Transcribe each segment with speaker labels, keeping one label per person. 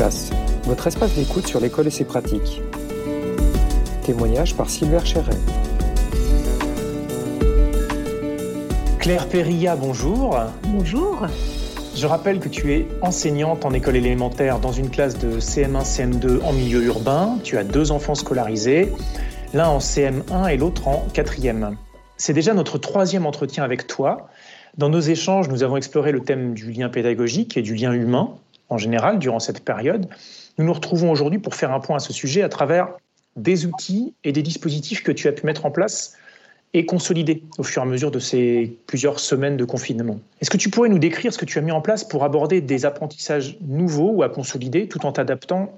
Speaker 1: classe, votre espace d'écoute sur l'école et ses pratiques. Témoignage par Sylvain Chéret.
Speaker 2: Claire Perilla, bonjour.
Speaker 3: Bonjour.
Speaker 2: Je rappelle que tu es enseignante en école élémentaire dans une classe de CM1, CM2 en milieu urbain. Tu as deux enfants scolarisés, l'un en CM1 et l'autre en quatrième. C'est déjà notre troisième entretien avec toi. Dans nos échanges, nous avons exploré le thème du lien pédagogique et du lien humain en général durant cette période. Nous nous retrouvons aujourd'hui pour faire un point à ce sujet à travers des outils et des dispositifs que tu as pu mettre en place et consolider au fur et à mesure de ces plusieurs semaines de confinement. Est-ce que tu pourrais nous décrire ce que tu as mis en place pour aborder des apprentissages nouveaux ou à consolider tout en t'adaptant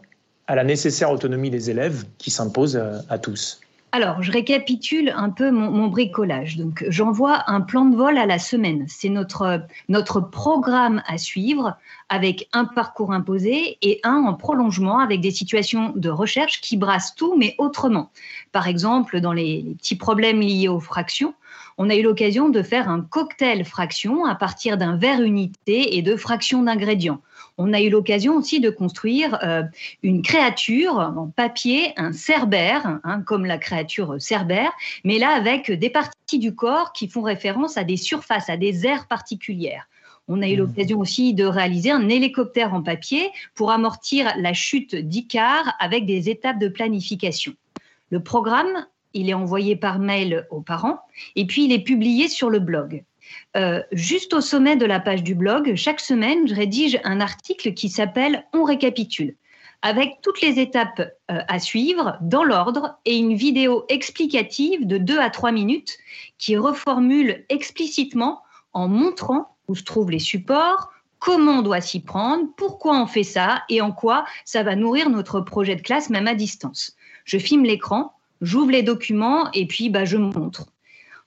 Speaker 2: à la nécessaire autonomie des élèves qui s'impose à, tous?
Speaker 3: Alors, je récapitule un peu mon, bricolage. Donc, j'envoie un plan de vol à la semaine. C'est notre, notre programme à suivre avec un parcours imposé et un en prolongement avec des situations de recherche qui brassent tout, mais autrement. Par exemple, dans les, petits problèmes liés aux fractions, on a eu l'occasion de faire un cocktail fraction à partir d'un verre unité et de fractions d'ingrédients on a eu l'occasion aussi de construire euh, une créature en papier, un cerbère, hein, comme la créature cerbère, mais là avec des parties du corps qui font référence à des surfaces, à des aires particulières. On a eu mmh. l'occasion aussi de réaliser un hélicoptère en papier pour amortir la chute d'Icar avec des étapes de planification. Le programme, il est envoyé par mail aux parents et puis il est publié sur le blog. Euh, juste au sommet de la page du blog, chaque semaine, je rédige un article qui s'appelle On récapitule, avec toutes les étapes euh, à suivre dans l'ordre et une vidéo explicative de 2 à 3 minutes qui reformule explicitement en montrant où se trouvent les supports, comment on doit s'y prendre, pourquoi on fait ça et en quoi ça va nourrir notre projet de classe même à distance. Je filme l'écran, j'ouvre les documents et puis bah, je montre.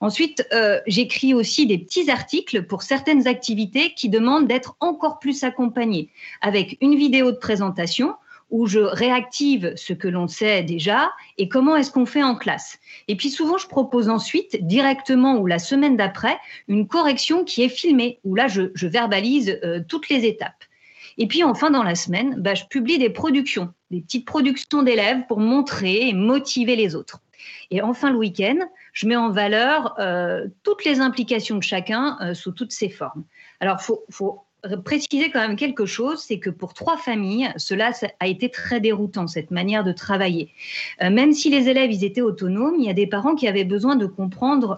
Speaker 3: Ensuite, euh, j'écris aussi des petits articles pour certaines activités qui demandent d'être encore plus accompagnées, avec une vidéo de présentation où je réactive ce que l'on sait déjà et comment est-ce qu'on fait en classe. Et puis souvent, je propose ensuite, directement ou la semaine d'après, une correction qui est filmée, où là, je, verbalise euh, toutes les étapes. Et puis enfin, dans la semaine, bah, je publie des productions, des petites productions d'élèves pour montrer et motiver les autres. Et enfin, le week-end, je mets en valeur euh, toutes les implications de chacun euh, sous toutes ses formes. Alors, il faut, préciser quand même quelque chose, c'est que pour trois familles, cela a été très déroutant, cette manière de travailler. Euh, même si les élèves, étaient autonomes, il y a des parents qui avaient besoin de comprendre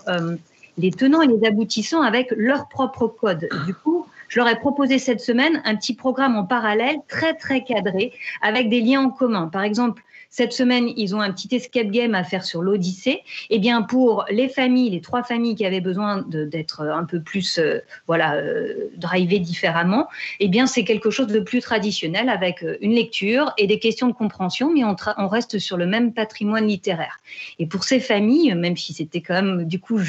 Speaker 3: les tenants et les aboutissants avec leur propre code. Du coup, je leur ai proposé cette semaine un petit programme en parallèle très très cadré avec des liens en commun. Par exemple, cette semaine, ils ont un petit escape game à faire sur l'Odyssée. Eh bien, pour les familles, les trois familles qui avaient besoin d'être un peu plus, euh, voilà, euh, drivées différemment, eh bien, c'est quelque chose de plus traditionnel avec euh, une lecture et des questions de compréhension, mais on, reste sur le même patrimoine littéraire. Et pour ces familles, même si c'était quand même, du coup,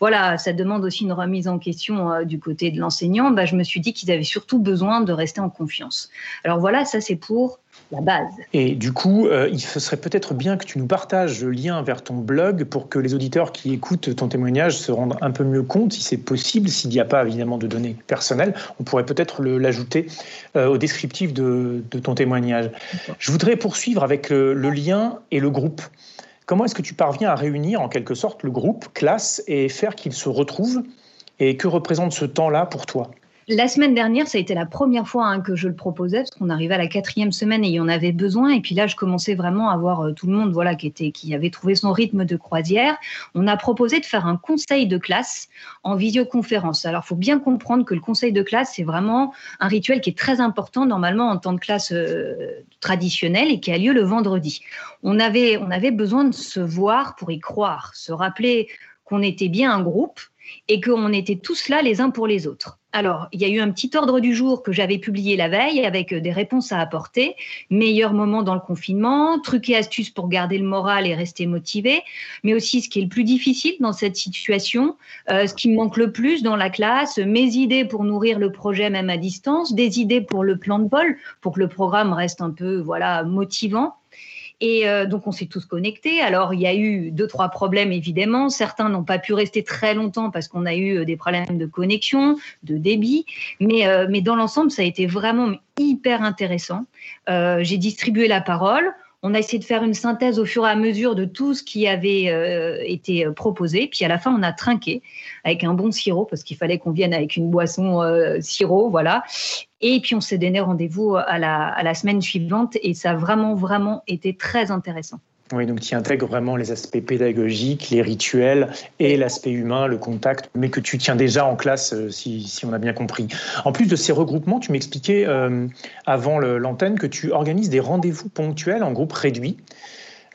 Speaker 3: voilà, ça demande aussi une remise en question du côté de l'enseignant, bah, je me suis dit qu'ils avaient surtout besoin de rester en confiance. Alors voilà, ça c'est pour la base.
Speaker 2: Et du coup, euh, il serait peut-être bien que tu nous partages le lien vers ton blog pour que les auditeurs qui écoutent ton témoignage se rendent un peu mieux compte, si c'est possible, s'il n'y a pas évidemment de données personnelles. On pourrait peut-être l'ajouter euh, au descriptif de, ton témoignage. Je voudrais poursuivre avec le, le lien et le groupe. Comment est-ce que tu parviens à réunir en quelque sorte le groupe, classe, et faire qu'ils se retrouvent Et que représente ce temps-là pour toi?
Speaker 3: La semaine dernière, ça a été la première fois hein, que je le proposais, parce qu'on arrivait à la quatrième semaine et il y en avait besoin. Et puis là, je commençais vraiment à voir euh, tout le monde voilà, qui, était, qui avait trouvé son rythme de croisière. On a proposé de faire un conseil de classe en visioconférence. Alors, il faut bien comprendre que le conseil de classe, c'est vraiment un rituel qui est très important normalement en temps de classe euh, traditionnel et qui a lieu le vendredi. On avait, on avait besoin de se voir pour y croire, se rappeler qu'on était bien un groupe et qu'on était tous là les uns pour les autres. Alors, il y a eu un petit ordre du jour que j'avais publié la veille avec euh, des réponses à apporter. Meilleur moment dans le confinement, trucs et astuces pour garder le moral et rester motivé, mais aussi ce qui est le plus difficile dans cette situation, euh, ce qui me manque le plus dans la classe, mes idées pour nourrir le projet même à distance, des idées pour le plan de vol, pour que le programme reste un peu voilà motivant. Et euh, donc, on s'est tous connectés. Alors, il y a eu deux, trois problèmes, évidemment. Certains n'ont pas pu rester très longtemps parce qu'on a eu des problèmes de connexion, de débit. Mais, mais dans l'ensemble, ça a été vraiment hyper intéressant. J'ai distribué la parole. On a essayé de faire une synthèse au fur et à mesure de tout ce qui avait euh, été euh, proposé. Puis à la fin, on a trinqué avec un bon sirop parce qu'il fallait qu'on vienne avec une boisson euh, sirop, voilà. Et puis on s'est donné rendez-vous à la, à la semaine suivante et ça a vraiment, vraiment été très intéressant.
Speaker 2: Oui, donc tu intègres vraiment les aspects pédagogiques, les rituels et l'aspect humain, le contact, mais que tu tiens déjà en classe, euh, si, on a bien compris. En plus de ces regroupements, tu m'expliquais euh, avant l'antenne que tu organises des rendez-vous ponctuels en groupe réduit.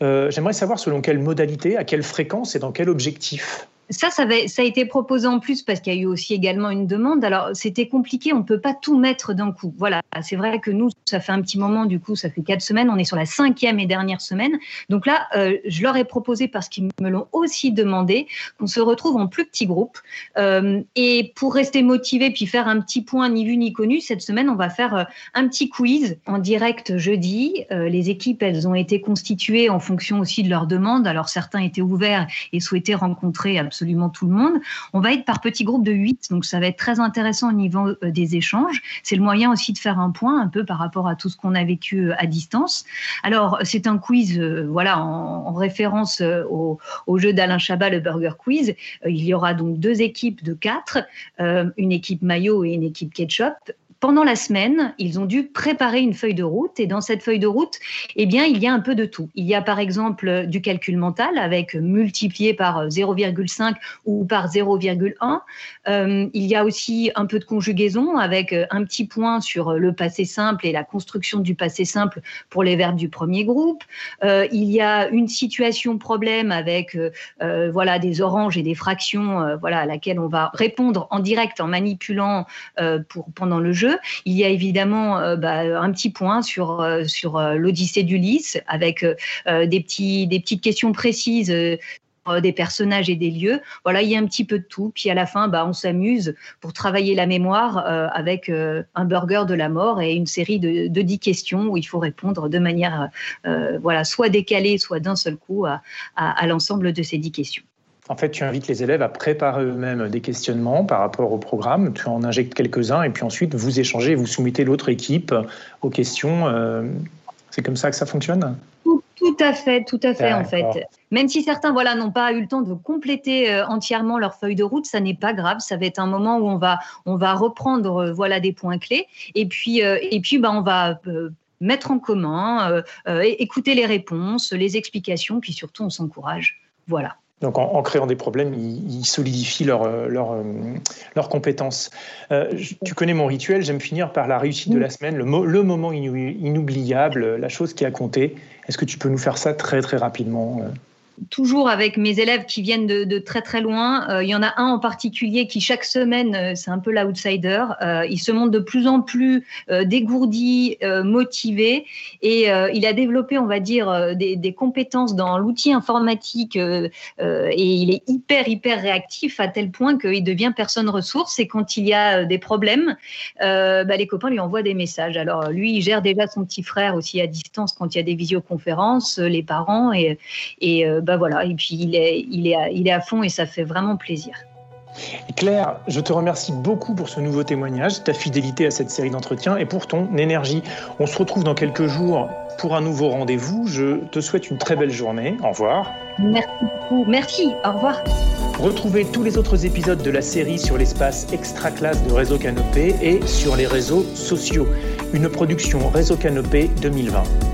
Speaker 2: Euh, j'aimerais savoir selon quelle modalité, à quelle fréquence et dans quel objectif?
Speaker 3: Ça, ça, a été proposé en plus parce qu'il y a eu aussi également une demande. Alors, c'était compliqué, on ne peut pas tout mettre d'un coup. Voilà, c'est vrai que nous, ça fait un petit moment, du coup, ça fait quatre semaines, on est sur la cinquième et dernière semaine. Donc là, euh, je leur ai proposé, parce qu'ils me l'ont aussi demandé, qu'on se retrouve en plus petits groupes. Euh, et pour rester motivé, puis faire un petit point ni vu ni connu, cette semaine, on va faire euh, un petit quiz en direct jeudi. les équipes, elles ont été constituées en fonction aussi de leurs demandes. Alors, certains étaient ouverts et souhaitaient rencontrer absolument absolument tout le monde. On va être par petits groupes de 8, donc ça va être très intéressant au niveau euh, des échanges. C'est le moyen aussi de faire un point un peu par rapport à tout ce qu'on a vécu euh, à distance. Alors, c'est un quiz euh, voilà, en, référence au, jeu d'Alain Chabat, le Burger Quiz. il y aura donc deux équipes de quatre, une équipe maillot et une équipe ketchup pendant la semaine, ils ont dû préparer une feuille de route et dans cette feuille de route, eh bien, il y a un peu de tout. Il y a par exemple du calcul mental avec multiplié par 0,5 ou par 0,1. Euh, il y a aussi un peu de conjugaison avec un petit point sur le passé simple et la construction du passé simple pour les verbes du premier groupe. Euh, il y a une situation problème avec euh, voilà des oranges et des fractions voilà à laquelle on va répondre en direct en manipulant pour pendant le jeu. Il y a évidemment euh, bah, un petit point sur, euh, sur euh, l'Odyssée d'Ulysse avec des, petits, des petites questions précises des personnages et des lieux. Voilà, il y a un petit peu de tout. Puis à la fin, bah, on s'amuse pour travailler la mémoire avec un burger de la mort et une série de, de 10 questions où il faut répondre de manière voilà, soit décalée, soit d'un seul coup à, à l'ensemble de ces 10 questions.
Speaker 2: En fait, tu invites les élèves à préparer eux-mêmes des questionnements par rapport au programme. Tu en injectes quelques-uns et puis ensuite vous échangez, vous soumettez l'autre équipe aux questions. Euh, c'est comme ça que ça fonctionne?
Speaker 3: Tout, à fait, tout à fait en fait. Même si certains voilà n'ont pas eu le temps de compléter euh, entièrement leur feuille de route, ça n'est pas grave. Ça va être un moment où on va on va reprendre euh, voilà des points clés et puis et puis bah on va mettre en commun, écouter les réponses, les explications, puis surtout on s'encourage. Voilà.
Speaker 2: Donc en, créant des problèmes, ils, solidifient leurs leur, euh, leur compétences. Euh, tu connais mon rituel, j'aime finir par la réussite de la semaine, le, le moment inoubliable, la chose qui a compté. Est-ce que tu peux nous faire ça très très rapidement euh?
Speaker 3: Toujours avec mes élèves qui viennent de, très très loin. Euh, il y en a un en particulier qui chaque semaine, euh, c'est un peu l'outsider. Euh, il se montre de plus en plus dégourdi, motivé, et il a développé, on va dire, des, compétences dans l'outil informatique, et il est hyper hyper réactif à tel point qu'il devient personne ressource. Et quand il y a des problèmes, bah, les copains lui envoient des messages. Alors lui, il gère déjà son petit frère aussi à distance quand il y a des visioconférences, les parents et, et bah voilà, et puis il est, il, est à, il est à fond et ça fait vraiment plaisir.
Speaker 2: Claire, je te remercie beaucoup pour ce nouveau témoignage, ta fidélité à cette série d'entretiens et pour ton énergie. On se retrouve dans quelques jours pour un nouveau rendez-vous. Je te souhaite une très belle journée. Au revoir.
Speaker 3: Merci beaucoup. Merci. Au revoir.
Speaker 2: Retrouvez tous les autres épisodes de la série sur l'espace extra classe de Réseau Canopé et sur les réseaux sociaux. Une production Réseau Canopé 2020.